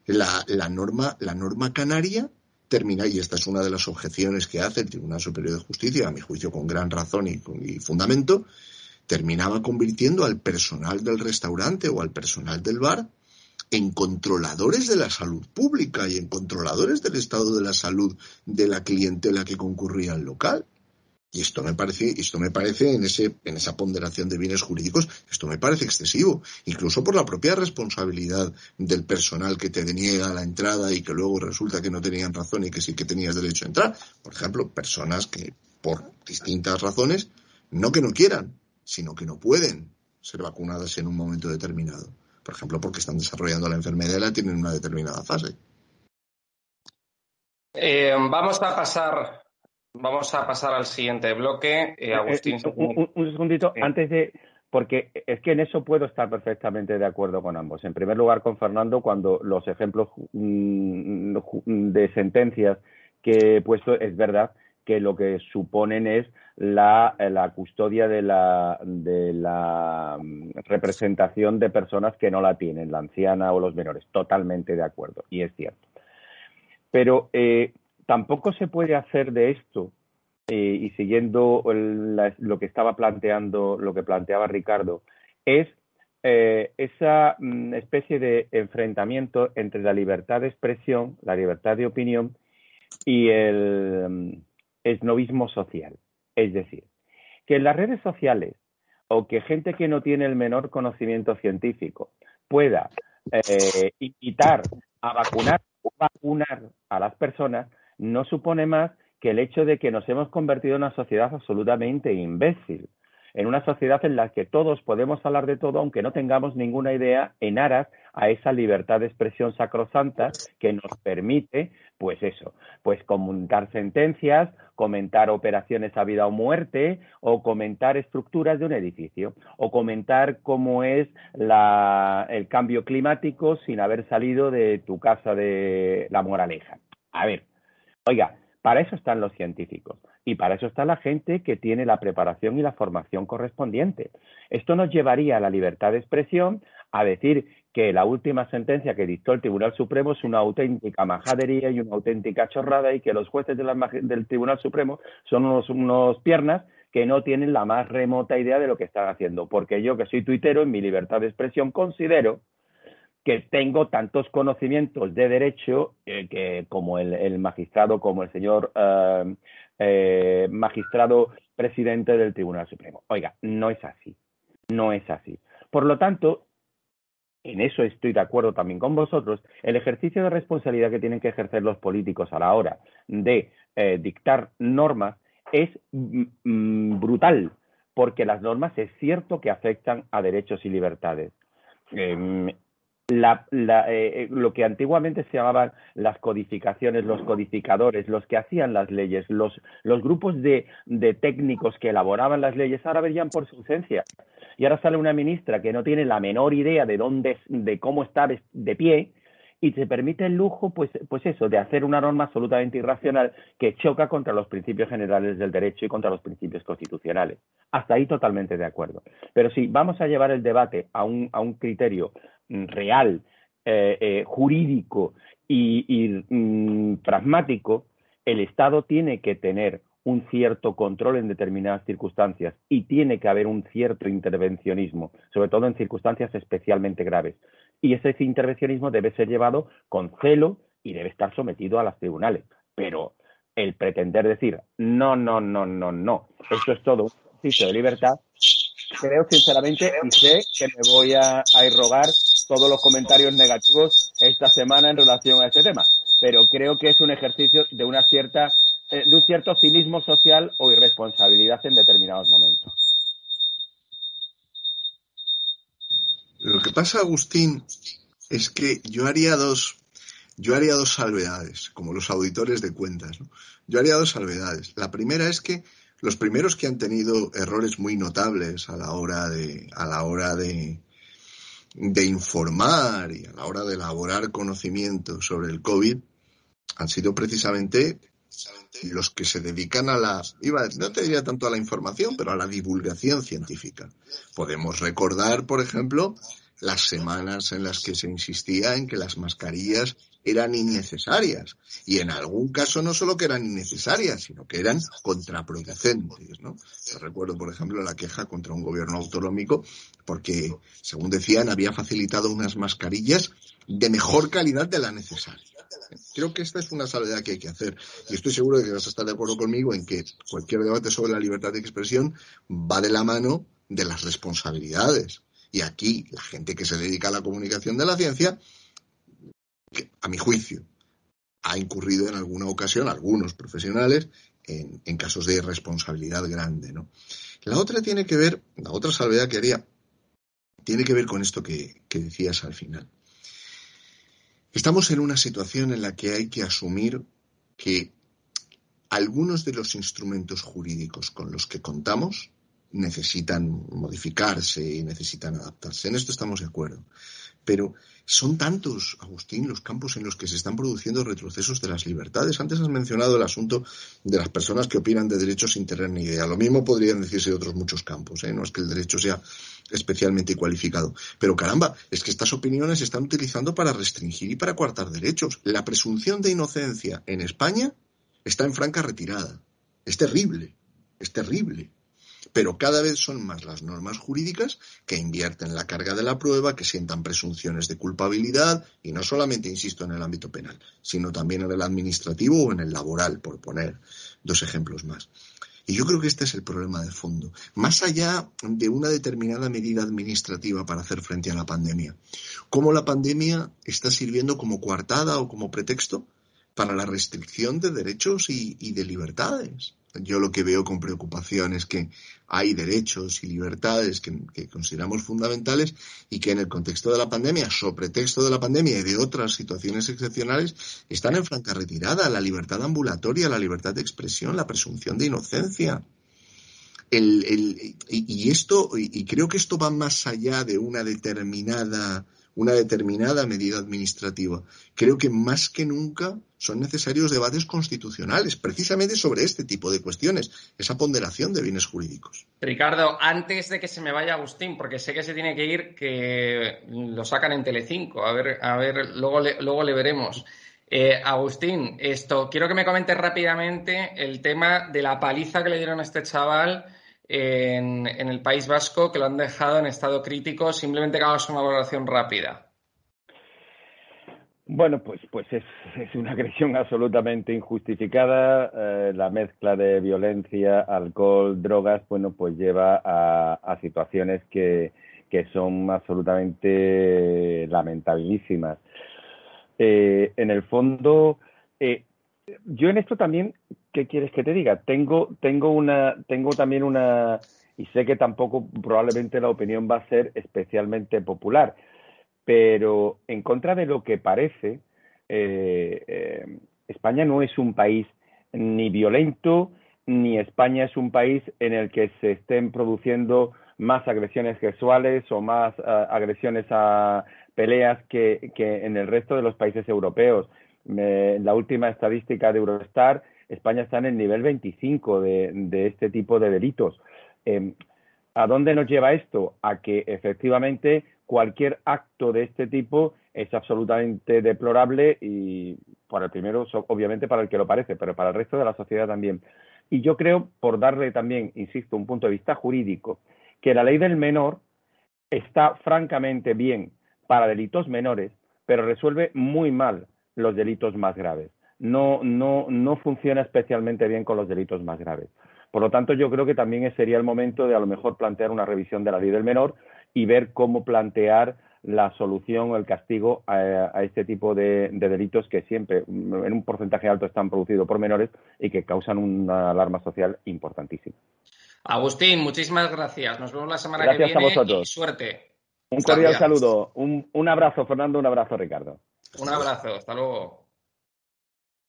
La, norma, la norma canaria termina, y esta es una de las objeciones que hace el Tribunal Superior de Justicia, a mi juicio con gran razón y, y fundamento, terminaba convirtiendo al personal del restaurante o al personal del bar en controladores de la salud pública y en controladores del estado de la salud de la clientela que concurría al local. Y esto me parece, esto me parece en, ese, en esa ponderación de bienes jurídicos, esto me parece excesivo, incluso por la propia responsabilidad del personal que te deniega la entrada y que luego resulta que no tenían razón y que sí que tenías derecho a entrar. Por ejemplo, personas que por distintas razones, no que no quieran, sino que no pueden ser vacunadas en un momento determinado. Por ejemplo, porque están desarrollando la enfermedad y la tienen en una determinada fase. Eh, vamos a pasar Vamos a pasar al siguiente bloque. Eh, eh, Agustín. un, segundito, antes de. Porque es que en eso puedo estar perfectamente de acuerdo con ambos. En primer lugar, con Fernando, cuando los ejemplos mm, de sentencias que he puesto es verdad que lo que suponen es la, la custodia de la, de la mm, representación de personas que no la tienen, la anciana o los menores. Totalmente de acuerdo, y es cierto. Pero eh, tampoco se puede hacer de esto, eh, y siguiendo lo que estaba planteando, lo que planteaba Ricardo, es eh, esa mm, especie de enfrentamiento entre la libertad de expresión, la libertad de opinión y el mm, esnovismo social. Es decir, que en las redes sociales o que gente que no tiene el menor conocimiento científico pueda eh, invitar a vacunar o vacunar a las personas no supone más que el hecho de que nos hemos convertido en una sociedad absolutamente imbécil, en una sociedad en la que todos podemos hablar de todo aunque no tengamos ninguna idea en aras a esa libertad de expresión sacrosanta que nos permite, pues eso, pues comentar sentencias, comentar operaciones a vida o muerte, o comentar estructuras de un edificio, o comentar cómo es el cambio climático sin haber salido de tu casa de la moraleja. A ver, Oiga, para eso están los científicos y para eso está la gente que tiene la preparación y la formación correspondiente. Esto nos llevaría a la libertad de expresión a decir que la última sentencia que dictó el Tribunal Supremo es una auténtica majadería y una auténtica chorrada y que los jueces del Tribunal Supremo son unos, unos piernas que no tienen la más remota idea de lo que están haciendo. Porque yo, que soy tuitero, en mi libertad de expresión considero que tengo tantos conocimientos de derecho eh, que como el, magistrado, como el señor eh, eh, magistrado presidente del Tribunal Supremo. Oiga, no es así, no es así. Por lo tanto, en eso estoy de acuerdo también con vosotros, el ejercicio de responsabilidad que tienen que ejercer los políticos a la hora de dictar normas es mm, mm, brutal, porque las normas es cierto que afectan a derechos y libertades. Em, la, eh, eh, lo que antiguamente se llamaban las codificaciones, los codificadores, los que hacían las leyes, los, los grupos de, de, técnicos que elaboraban las leyes, ahora verían por su ausencia. Y ahora sale una ministra que no tiene la menor idea de dónde, de cómo está de pie y se permite el lujo, pues, pues eso, de hacer una norma absolutamente irracional que choca contra los principios generales del derecho y contra los principios constitucionales. Hasta ahí totalmente de acuerdo. Pero si vamos a llevar el debate a un, a un criterio mm, real, eh, eh, jurídico y, mm, pragmático, el Estado tiene que tener un cierto control en determinadas circunstancias y tiene que haber un cierto intervencionismo, sobre todo en circunstancias especialmente graves. Y ese intervencionismo debe ser llevado con celo y debe estar sometido a los tribunales. Pero el pretender decir, no, no, no, no, no, esto es todo un ejercicio de libertad, creo sinceramente y sé que me voy a, a irrogar todos los comentarios negativos esta semana en relación a este tema, pero creo que es un ejercicio de una cierta eh, de un cierto cinismo social o irresponsabilidad en determinados momentos. Lo que pasa, Agustín, es que yo haría dos, yo haría dos salvedades, como los auditores de cuentas. Yo haría dos salvedades. La primera es que los primeros que han tenido errores muy notables a la hora de, a la hora de, de informar y a la hora de elaborar conocimiento sobre el COVID han sido precisamente los que se dedican a la, iba, no te diría tanto a la información, pero a la divulgación científica. Podemos recordar, por ejemplo, las semanas en las que se insistía en que las mascarillas eran innecesarias. Y en algún caso no solo que eran innecesarias, sino que eran contraproducentes. ¿no? Yo recuerdo, por ejemplo, la queja contra un gobierno autonómico porque, según decían, había facilitado unas mascarillas de mejor calidad de la necesaria. Creo que esta es una salvedad que hay que hacer. Y estoy seguro de que vas a estar de acuerdo conmigo en que cualquier debate sobre la libertad de expresión va de la mano de las responsabilidades. Y aquí la gente que se dedica a la comunicación de la ciencia, a mi juicio, ha incurrido en alguna ocasión, algunos profesionales, en, casos de irresponsabilidad grande. ¿no? La otra tiene que ver, la otra salvedad que haría, tiene que ver con esto que decías al final. Estamos en una situación en la que hay que asumir que algunos de los instrumentos jurídicos con los que contamos necesitan modificarse y necesitan adaptarse. En esto estamos de acuerdo. Pero son tantos, Agustín, los campos en los que se están produciendo retrocesos de las libertades. Antes has mencionado el asunto de las personas que opinan de derechos sin tener ni idea. Lo mismo podrían decirse de otros muchos campos. ¿eh? No es que el derecho sea especialmente cualificado. Pero caramba, es que estas opiniones se están utilizando para restringir y para coartar derechos. La presunción de inocencia en España está en franca retirada. Es terrible, es terrible pero cada vez son más las normas jurídicas que invierten la carga de la prueba, que sientan presunciones de culpabilidad, y no solamente, insisto, en el ámbito penal, sino también en el administrativo o en el laboral, por poner dos ejemplos más. Y yo creo que este es el problema de fondo. Más allá de una determinada medida administrativa para hacer frente a la pandemia, ¿cómo la pandemia está sirviendo como coartada o como pretexto para la restricción de derechos y, de libertades? Yo lo que veo con preocupación es que hay derechos y libertades que, consideramos fundamentales y que en el contexto de la pandemia, sobre pretexto de la pandemia y de otras situaciones excepcionales, están en franca retirada. La libertad ambulatoria, la libertad de expresión, la presunción de inocencia. y, esto, y creo que esto va más allá de una determinada una determinada medida administrativa. Creo que más que nunca son necesarios debates constitucionales, precisamente sobre este tipo de cuestiones, esa ponderación de bienes jurídicos. Ricardo, antes de que se me vaya Agustín, porque sé que se tiene que ir, que lo sacan en Telecinco, a ver, a ver, luego le, luego le veremos. Eh, Agustín, esto, quiero que me comentes rápidamente el tema de la paliza que le dieron a este chaval en, el País Vasco que lo han dejado en estado crítico. Simplemente que hagas una valoración rápida. Bueno, pues, pues es, una agresión absolutamente injustificada. Eh, la mezcla de violencia, alcohol, drogas, bueno, pues lleva a, situaciones que, son absolutamente lamentabilísimas. Eh, en el fondo, eh, yo en esto también ¿qué quieres que te diga? Tengo, tengo una, tengo también una, y sé que tampoco probablemente la opinión va a ser especialmente popular, pero en contra de lo que parece, eh, eh, España no es un país ni violento, ni España es un país en el que se estén produciendo más agresiones sexuales o más uh, agresiones a peleas que, que en el resto de los países europeos. la última estadística de Eurostar, España está en el nivel 25 de, este tipo de delitos. Em, ¿A dónde nos lleva esto? A que efectivamente cualquier acto de este tipo es absolutamente deplorable y para el primero, obviamente para el que lo parece, pero para el resto de la sociedad también. Y yo creo, por darle también, insisto, un punto de vista jurídico, que la ley del menor está francamente bien para delitos menores, pero resuelve muy mal los delitos más graves. No, no, no funciona especialmente bien con los delitos más graves. Por lo tanto, yo creo que también sería el momento de a lo mejor plantear una revisión de la ley del menor y ver cómo plantear la solución o el castigo a, este tipo de, delitos que siempre, en un porcentaje alto, están producidos por menores y que causan una alarma social importantísima. Agustín, muchísimas gracias. Nos vemos la semana que viene. A vosotros. suerte. Un cordial saludo. Un, un abrazo, Fernando. Un abrazo, Ricardo. Un abrazo. Hasta luego.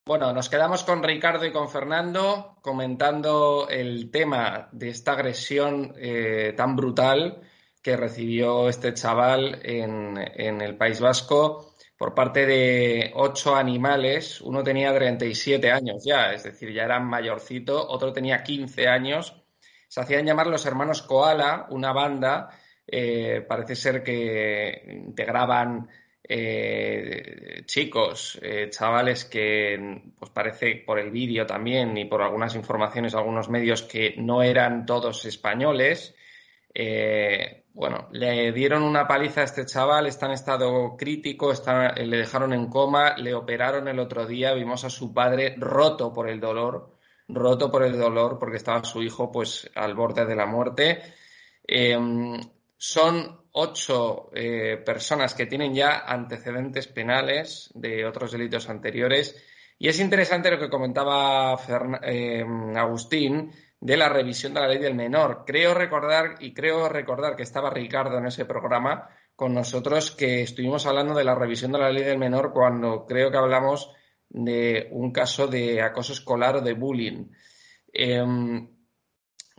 Bueno, nos quedamos con Ricardo y con Fernando comentando el tema de esta agresión eh, tan brutal que recibió este chaval en, en, el País Vasco por parte de ocho animales. Uno tenía 37 años ya, es decir, ya era mayorcito, otro tenía 15 años. Se hacían llamar los hermanos Koala, una banda, eh, parece ser que integraban eh, chicos, eh, chavales que, pues parece por el vídeo también y por algunas informaciones, algunos medios que no eran todos españoles. Eh, bueno, le dieron una paliza a este chaval, está en estado crítico, le dejaron en coma, le operaron el otro día, vimos a su padre roto por el dolor, roto por el dolor porque estaba su hijo pues al borde de la muerte. son ocho eh, personas que tienen ya antecedentes penales de otros delitos anteriores. Y es interesante lo que comentaba eh, Agustín de la revisión de la ley del menor. Creo recordar, y creo recordar que estaba Ricardo en ese programa con nosotros, que estuvimos hablando de la revisión de la ley del menor cuando creo que hablamos de un caso de acoso escolar o de bullying. Em,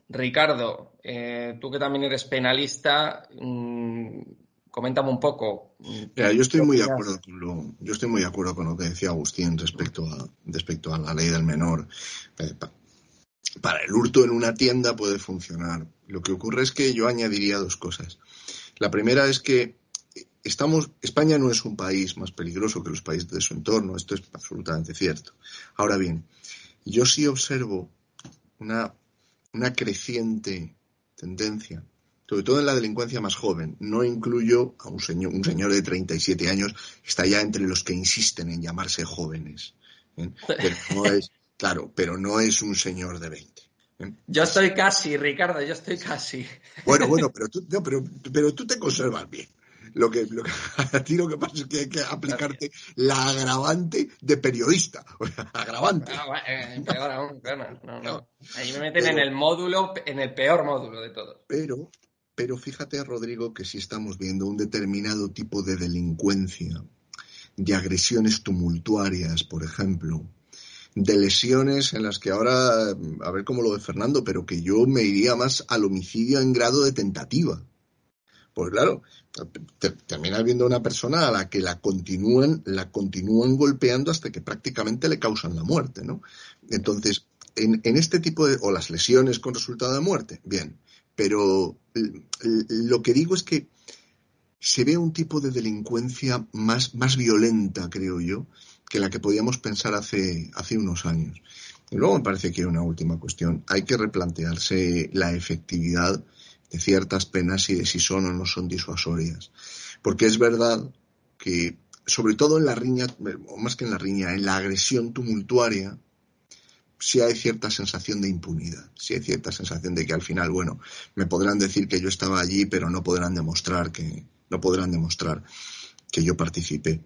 Ricardo, eh, tú que también eres penalista, mm, coméntame un poco. yo estoy muy de acuerdo con lo, yo estoy muy de acuerdo con lo que decía Agustín respecto a, respecto a la ley del menor. Eh, para el hurto en una tienda puede funcionar. Lo que ocurre es que yo añadiría dos cosas. La primera es que estamos, España no es un país más peligroso que los países de su entorno, esto es absolutamente cierto. Ahora bien, yo sí observo una una creciente tendencia, sobre todo en la delincuencia más joven. No incluyo a un señor, un señor de 37 años está ya entre los que insisten en llamarse jóvenes. ¿eh? Pero no es, claro, pero no es un señor de 20. ¿eh? Yo estoy casi, Ricardo, yo estoy casi. Bueno, bueno, pero tú, pero, pero tú te conservas bien. Lo que, lo que, a ti lo que pasa es que hay que aplicarte la agravante de periodista. agravante. Ah, eh, peor aún, no, no. Ahí me meten en el módulo, en el peor módulo de todo. Pero, pero fíjate, Rodrigo, que si estamos viendo un determinado tipo de delincuencia, de agresiones tumultuarias, por ejemplo, de lesiones en las que ahora, a ver cómo lo de Fernando, pero que yo me iría más al homicidio en grado de tentativa. Pues claro, termina viendo una persona a la que la continúan, la continúan golpeando hasta que prácticamente le causan la muerte, ¿no? Entonces, en, este tipo de, o las lesiones con resultado de muerte, bien, pero lo que digo es que se ve un tipo de delincuencia más, más violenta, creo yo, que la que podíamos pensar hace, hace unos años. Y luego me parece que hay una última cuestión. Hay que replantearse la efectividad de ciertas penas y de si son o no son disuasorias. Porque es verdad que, sobre todo en la riña, o más que en la riña, en la agresión tumultuaria, sí hay cierta sensación de impunidad, sí hay cierta sensación de que al final, bueno, me podrán decir que yo estaba allí, pero no podrán demostrar que, no podrán demostrar que yo participé.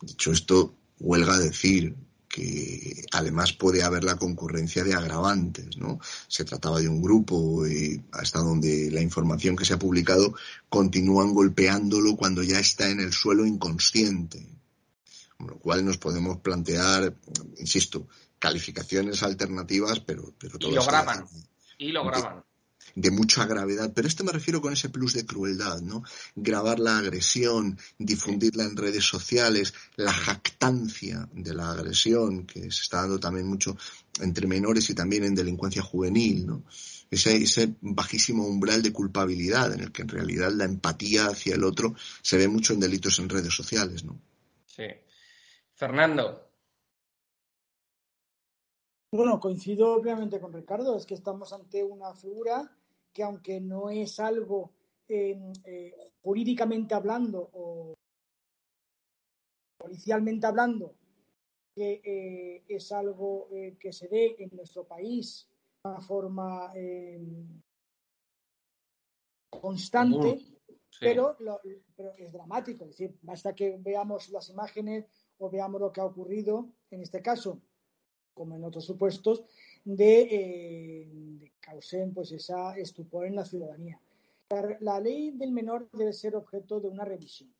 Dicho esto, huelga decir que además puede haber la concurrencia de agravantes, ¿no? Se trataba de un grupo y hasta donde la información que se ha publicado continúan golpeándolo cuando ya está en el suelo inconsciente. Con lo cual nos podemos plantear, insisto, calificaciones alternativas, pero, pero Y lo graban. Y lo graban. De mucha gravedad, pero esto me refiero con ese plus de crueldad, ¿no? Grabar la agresión, difundirla en redes sociales, la jactancia de la agresión, que se está dando también mucho entre menores y también en delincuencia juvenil, ¿no? Ese, ese bajísimo umbral de culpabilidad en el que en realidad la empatía hacia el otro se ve mucho en delitos en redes sociales, ¿no? Sí. Fernando, bueno, coincido obviamente con Ricardo, es que estamos ante una figura que aunque no es algo em, eh, jurídicamente hablando o policialmente hablando, que eh, es algo eh, que se ve en nuestro país de una forma em, constante, pero, pero es dramático. Es decir, basta que veamos las imágenes o veamos lo que ha ocurrido en este caso como en otros supuestos, de, eh, causen pues esa estupor en la ciudadanía. La, ley del menor debe ser objeto de una revisión.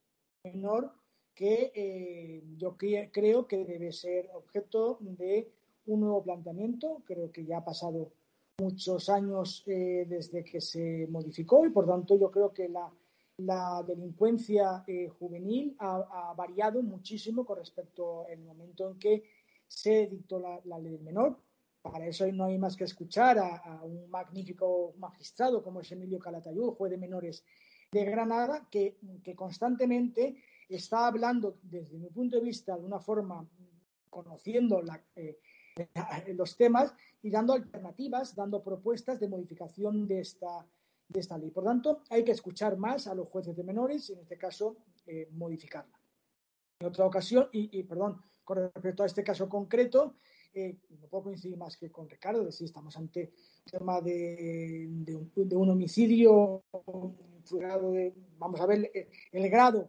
Menor que eh, yo creo que debe ser objeto de un nuevo planteamiento. Creo que ya ha pasado muchos años eh, desde que se modificó y por tanto yo creo que la, delincuencia juvenil ha, ha, variado muchísimo con respecto al momento en que se dictó la, ley del menor. Para eso no hay más que escuchar a, un magnífico magistrado como es Emilio Calatayud, juez de menores de Granada, que, constantemente está hablando, desde mi punto de vista, de una forma conociendo eh, los temas y dando alternativas, dando propuestas de modificación de esta, de esta ley. Por tanto, hay que escuchar más a los jueces de menores y, en este caso, eh, modificarla. En otra ocasión, y perdón, respecto a este caso concreto, eh, no puedo coincidir más que con Ricardo, de si estamos ante un tema de, un, homicidio, vamos a ver el, grado,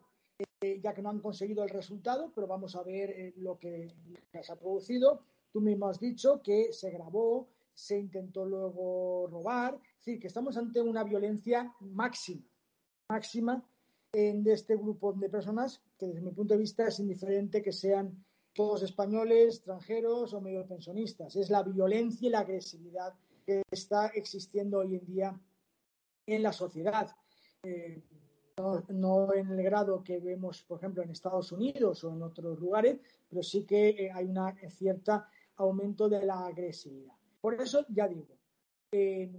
eh, ya que no han conseguido el resultado, pero vamos a ver eh, lo que se ha producido. Tú mismo has dicho que se grabó, se intentó luego robar, es decir, que estamos ante una violencia máxima, máxima de este grupo de personas que desde mi punto de vista es indiferente que sean todos españoles, extranjeros o medio pensionistas. Es la violencia y la agresividad que está existiendo hoy en día en la sociedad. Eh, no, en el grado que vemos, por ejemplo, en Estados Unidos o en otros lugares, pero sí que eh, hay un cierto aumento de la agresividad. Por eso, ya digo,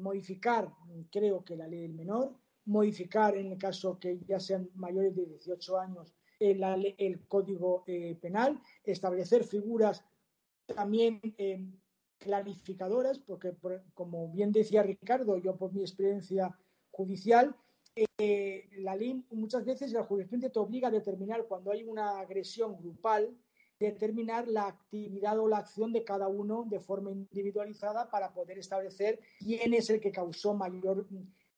modificar, creo que la ley del menor, modificar en el caso que ya sean mayores de 18 años el, código eh, penal, establecer figuras también eh, clarificadoras, porque como bien decía Ricardo, yo por mi experiencia judicial, eh, la ley muchas veces la jurisprudencia te obliga a determinar cuando hay una agresión grupal, determinar la actividad o la acción de cada uno de forma individualizada para poder establecer quién es el que causó mayor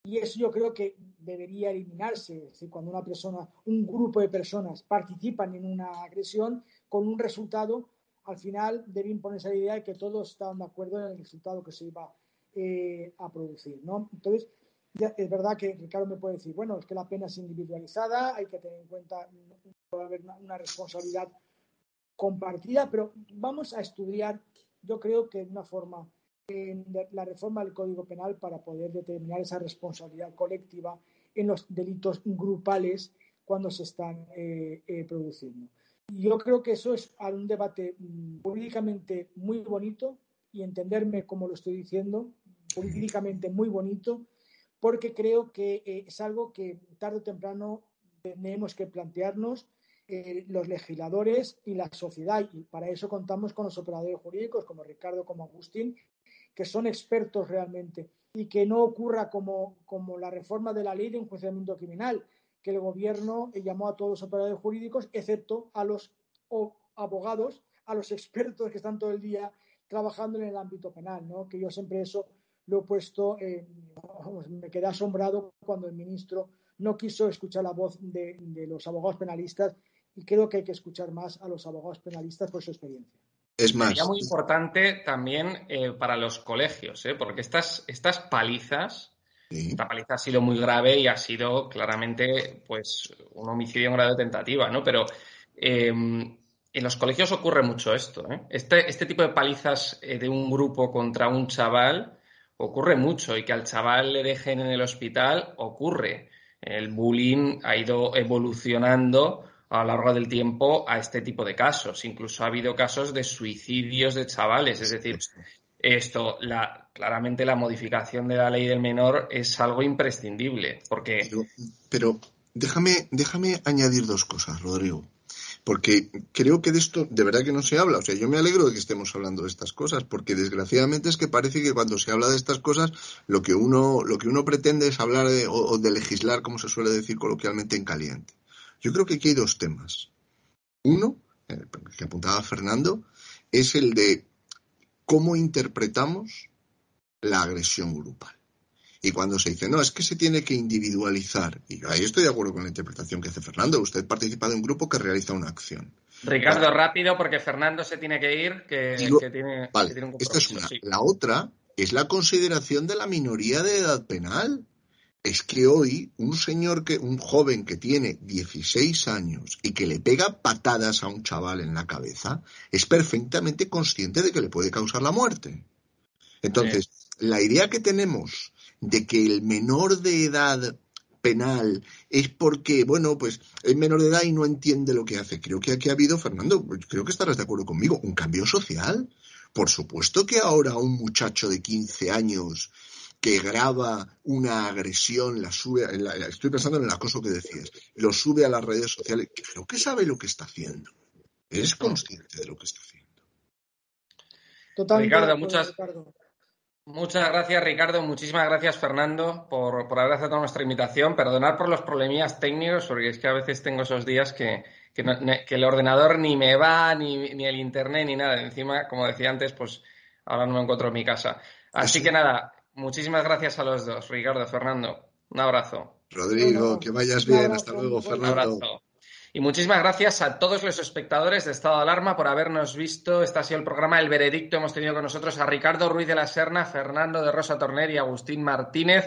y eso yo creo que debería eliminarse. Decir, cuando una persona, un grupo de personas participan en una agresión con un resultado, al final debe imponerse la idea de que todos están de acuerdo en el resultado que se iba eh, a producir. ¿no? Entonces, es verdad que Ricardo me puede decir, bueno, es que la pena es individualizada, hay que tener en cuenta, puede haber una responsabilidad compartida, pero vamos a estudiar, yo creo que de una forma la reforma del Código Penal para poder determinar esa responsabilidad colectiva en los delitos grupales cuando se están eh, eh, produciendo. Yo creo que eso es un debate mm, políticamente muy bonito y entenderme como lo estoy diciendo, políticamente muy bonito, porque creo que eh, es algo que tarde o temprano tenemos que plantearnos los legisladores y la sociedad. Y para eso contamos con los operadores jurídicos como Ricardo, como Agustín, que son expertos realmente y que no ocurra como, como la reforma de la ley de enjuiciamiento criminal, que el gobierno llamó a todos los operadores jurídicos, excepto a los abogados, a los expertos que están todo el día trabajando en el ámbito penal, ¿no? que yo siempre eso lo he puesto, me quedé asombrado cuando el ministro no quiso escuchar la voz de los abogados penalistas y creo que hay que escuchar más a los abogados penalistas por su experiencia. Es más. Sería muy importante también eh, para los colegios, ¿eh? porque estas, estas palizas, esta paliza ha sido muy grave y ha sido claramente pues un homicidio en grado de tentativa, ¿no? Pero em, en los colegios ocurre mucho esto. ¿eh? Este, este tipo de palizas de un grupo contra un chaval ocurre mucho y que al chaval le dejen en el hospital ocurre. El bullying ha ido evolucionando a lo largo del tiempo a este tipo de casos. Incluso ha habido casos de suicidios de chavales. Es decir, esto, la, claramente la modificación de la ley del menor es algo imprescindible. Porque. Pero, déjame, déjame añadir dos cosas, Rodrigo. Porque creo que de esto de verdad que no se habla. O sea, yo me alegro de que estemos hablando de estas cosas, porque desgraciadamente es que parece que cuando se habla de estas cosas, lo que uno, lo que uno pretende es hablar de, o de legislar, como se suele decir coloquialmente, en caliente. Yo creo que aquí hay dos temas. Uno, el eh, que apuntaba Fernando, es el de cómo interpretamos la agresión grupal. Y cuando se dice, no, es que se tiene que individualizar, y ahí estoy de acuerdo con la interpretación que hace Fernando, usted participa de un grupo que realiza una acción. Ricardo, rápido, porque Fernando se tiene que ir, que, tiene, vale, Esta es una. La otra es la consideración de la minoría de edad penal es que hoy un señor que, un joven que tiene 16 años y que le pega patadas a un chaval en la cabeza, es perfectamente consciente de que le puede causar la muerte. Entonces, la idea que tenemos de que el menor de edad penal es porque, bueno, pues es menor de edad y no entiende lo que hace. Creo que aquí ha habido, Fernando, creo que estarás de acuerdo conmigo, un cambio social. Por supuesto que ahora un muchacho de 15 años que graba una agresión, la sube, estoy pensando en el acoso que decías, lo sube a las redes sociales, creo que sabe lo que está haciendo. Es consciente de lo que está haciendo. Ricardo, muchas, muchas gracias, Ricardo. Muchísimas gracias, Fernando, por, por, haber aceptado nuestra invitación. Perdonar por los problemillas técnicos, porque es que a veces tengo esos días que, que, el ordenador ni me va, ni, ni, el internet, ni nada. Encima, como decía antes, pues ahora no me encuentro en mi casa. Así que nada, Muchísimas gracias a los dos, Ricardo, Fernando. Un abrazo. Rodrigo, que vayas bien. Hasta luego, Fernando. Un abrazo. Y muchísimas gracias a todos los espectadores de Estado de Alarma por habernos visto. Este ha sido el programa El Veredicto. Hemos tenido con nosotros a Ricardo Ruiz de la Serna, Fernando de Rosa Torner y Agustín Martínez.